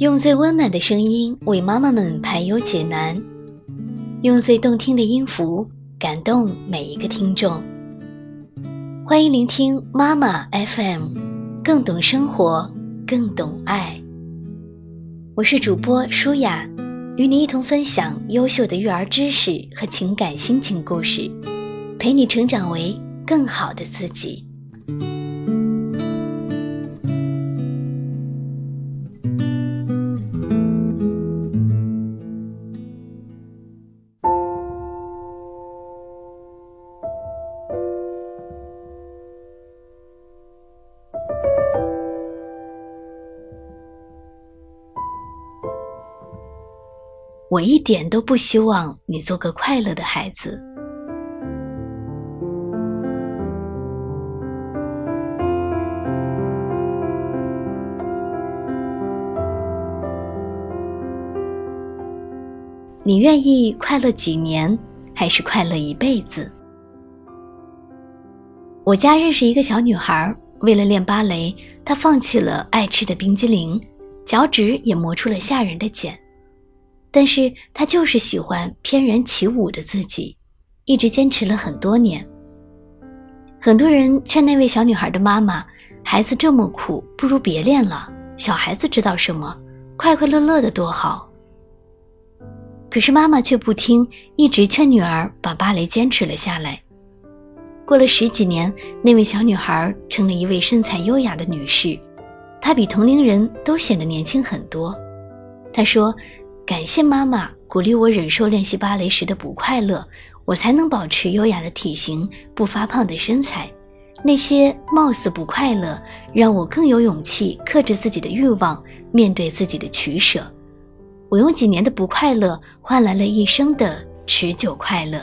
用最温暖的声音为妈妈们排忧解难，用最动听的音符感动每一个听众。欢迎聆听妈妈 FM，更懂生活，更懂爱。我是主播舒雅，与你一同分享优秀的育儿知识和情感心情故事，陪你成长为更好的自己。我一点都不希望你做个快乐的孩子。你愿意快乐几年，还是快乐一辈子？我家认识一个小女孩，为了练芭蕾，她放弃了爱吃的冰激凌，脚趾也磨出了吓人的茧。但是他就是喜欢翩然起舞的自己，一直坚持了很多年。很多人劝那位小女孩的妈妈：“孩子这么苦，不如别练了。小孩子知道什么？快快乐乐的多好。”可是妈妈却不听，一直劝女儿把芭蕾坚持了下来。过了十几年，那位小女孩成了一位身材优雅的女士，她比同龄人都显得年轻很多。她说。感谢妈妈鼓励我忍受练习芭蕾时的不快乐，我才能保持优雅的体型、不发胖的身材。那些貌似不快乐，让我更有勇气克制自己的欲望，面对自己的取舍。我用几年的不快乐换来了一生的持久快乐。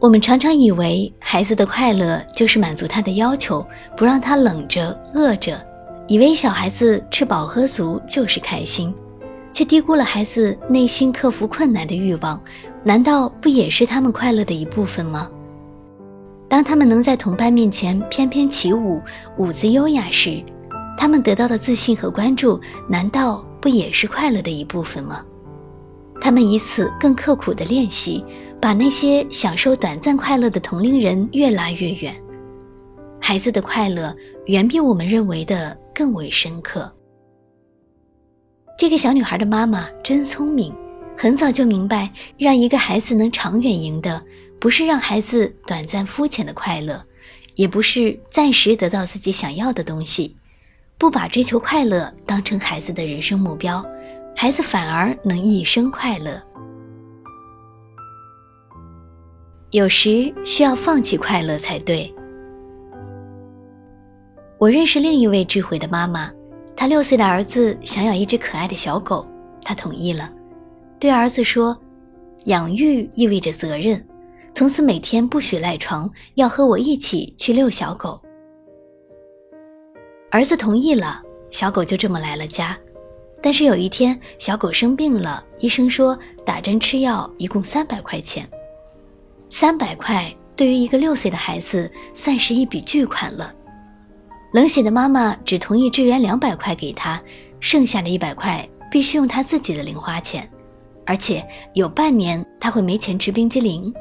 我们常常以为孩子的快乐就是满足他的要求，不让他冷着、饿着。以为小孩子吃饱喝足就是开心，却低估了孩子内心克服困难的欲望。难道不也是他们快乐的一部分吗？当他们能在同伴面前翩翩起舞，舞姿优雅时，他们得到的自信和关注，难道不也是快乐的一部分吗？他们以此更刻苦的练习，把那些享受短暂快乐的同龄人越拉越远。孩子的快乐远比我们认为的更为深刻。这个小女孩的妈妈真聪明，很早就明白，让一个孩子能长远赢的，不是让孩子短暂肤浅的快乐，也不是暂时得到自己想要的东西。不把追求快乐当成孩子的人生目标，孩子反而能一生快乐。有时需要放弃快乐才对。我认识另一位智慧的妈妈，她六岁的儿子想要一只可爱的小狗，她同意了，对儿子说：“养育意味着责任，从此每天不许赖床，要和我一起去遛小狗。”儿子同意了，小狗就这么来了家。但是有一天，小狗生病了，医生说打针吃药一共三百块钱，三百块对于一个六岁的孩子算是一笔巨款了。冷血的妈妈只同意支援两百块给他，剩下的一百块必须用他自己的零花钱，而且有半年他会没钱吃冰激凌，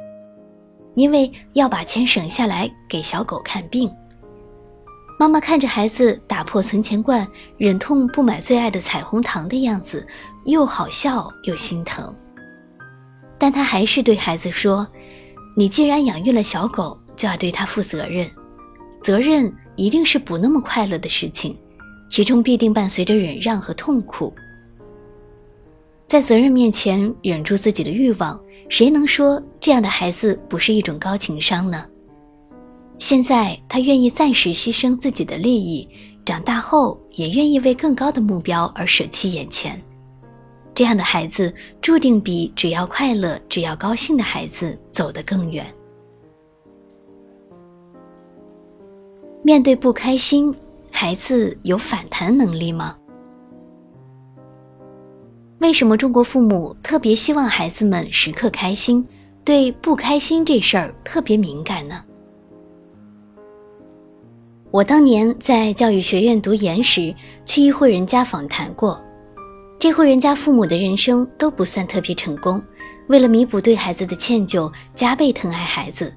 因为要把钱省下来给小狗看病。妈妈看着孩子打破存钱罐，忍痛不买最爱的彩虹糖的样子，又好笑又心疼。但她还是对孩子说：“你既然养育了小狗，就要对它负责任，责任。”一定是不那么快乐的事情，其中必定伴随着忍让和痛苦。在责任面前忍住自己的欲望，谁能说这样的孩子不是一种高情商呢？现在他愿意暂时牺牲自己的利益，长大后也愿意为更高的目标而舍弃眼前。这样的孩子注定比只要快乐、只要高兴的孩子走得更远。面对不开心，孩子有反弹能力吗？为什么中国父母特别希望孩子们时刻开心，对不开心这事儿特别敏感呢？我当年在教育学院读研时，去一户人家访谈过。这户人家父母的人生都不算特别成功，为了弥补对孩子的歉疚，加倍疼爱孩子。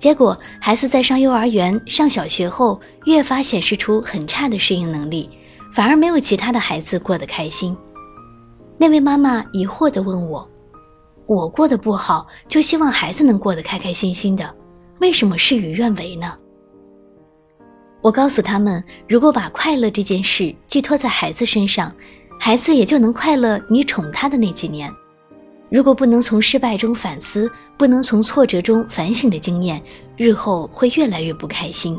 结果，孩子在上幼儿园、上小学后，越发显示出很差的适应能力，反而没有其他的孩子过得开心。那位妈妈疑惑地问我：“我过得不好，就希望孩子能过得开开心心的，为什么事与愿违呢？”我告诉他们，如果把快乐这件事寄托在孩子身上，孩子也就能快乐你宠他的那几年。如果不能从失败中反思，不能从挫折中反省的经验，日后会越来越不开心。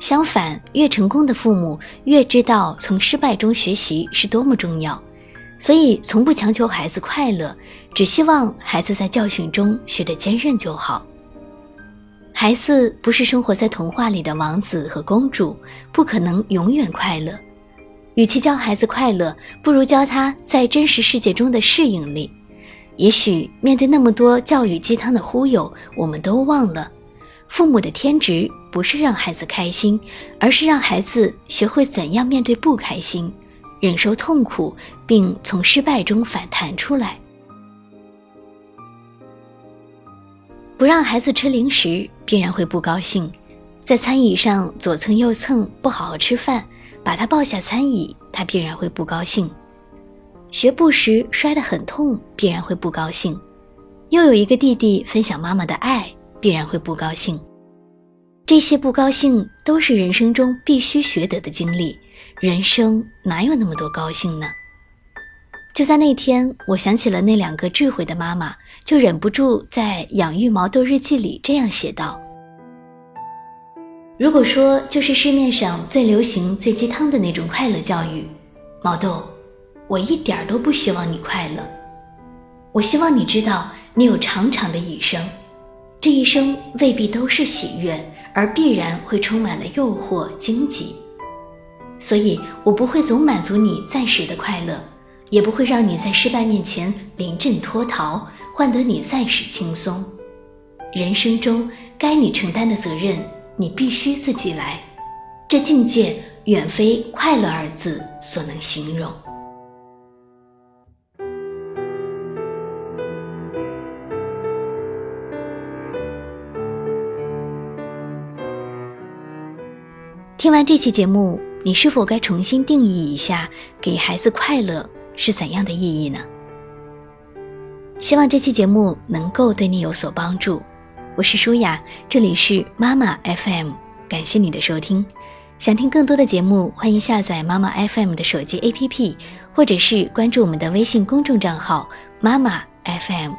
相反，越成功的父母越知道从失败中学习是多么重要，所以从不强求孩子快乐，只希望孩子在教训中学得坚韧就好。孩子不是生活在童话里的王子和公主，不可能永远快乐。与其教孩子快乐，不如教他在真实世界中的适应力。也许面对那么多教育鸡汤的忽悠，我们都忘了，父母的天职不是让孩子开心，而是让孩子学会怎样面对不开心，忍受痛苦，并从失败中反弹出来。不让孩子吃零食，必然会不高兴；在餐椅上左蹭右蹭，不好好吃饭，把他抱下餐椅，他必然会不高兴；学步时摔得很痛，必然会不高兴；又有一个弟弟分享妈妈的爱，必然会不高兴。这些不高兴都是人生中必须学得的经历，人生哪有那么多高兴呢？就在那天，我想起了那两个智慧的妈妈，就忍不住在《养育毛豆日记》里这样写道：“如果说就是市面上最流行、最鸡汤的那种快乐教育，毛豆，我一点儿都不希望你快乐。我希望你知道，你有长长的一生，这一生未必都是喜悦，而必然会充满了诱惑、荆棘。所以我不会总满足你暂时的快乐。”也不会让你在失败面前临阵脱逃，换得你暂时轻松。人生中该你承担的责任，你必须自己来。这境界远非“快乐”二字所能形容。听完这期节目，你是否该重新定义一下给孩子快乐？是怎样的意义呢？希望这期节目能够对你有所帮助。我是舒雅，这里是妈妈 FM，感谢你的收听。想听更多的节目，欢迎下载妈妈 FM 的手机 APP，或者是关注我们的微信公众账号妈妈 FM。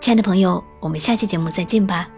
亲爱的朋友，我们下期节目再见吧。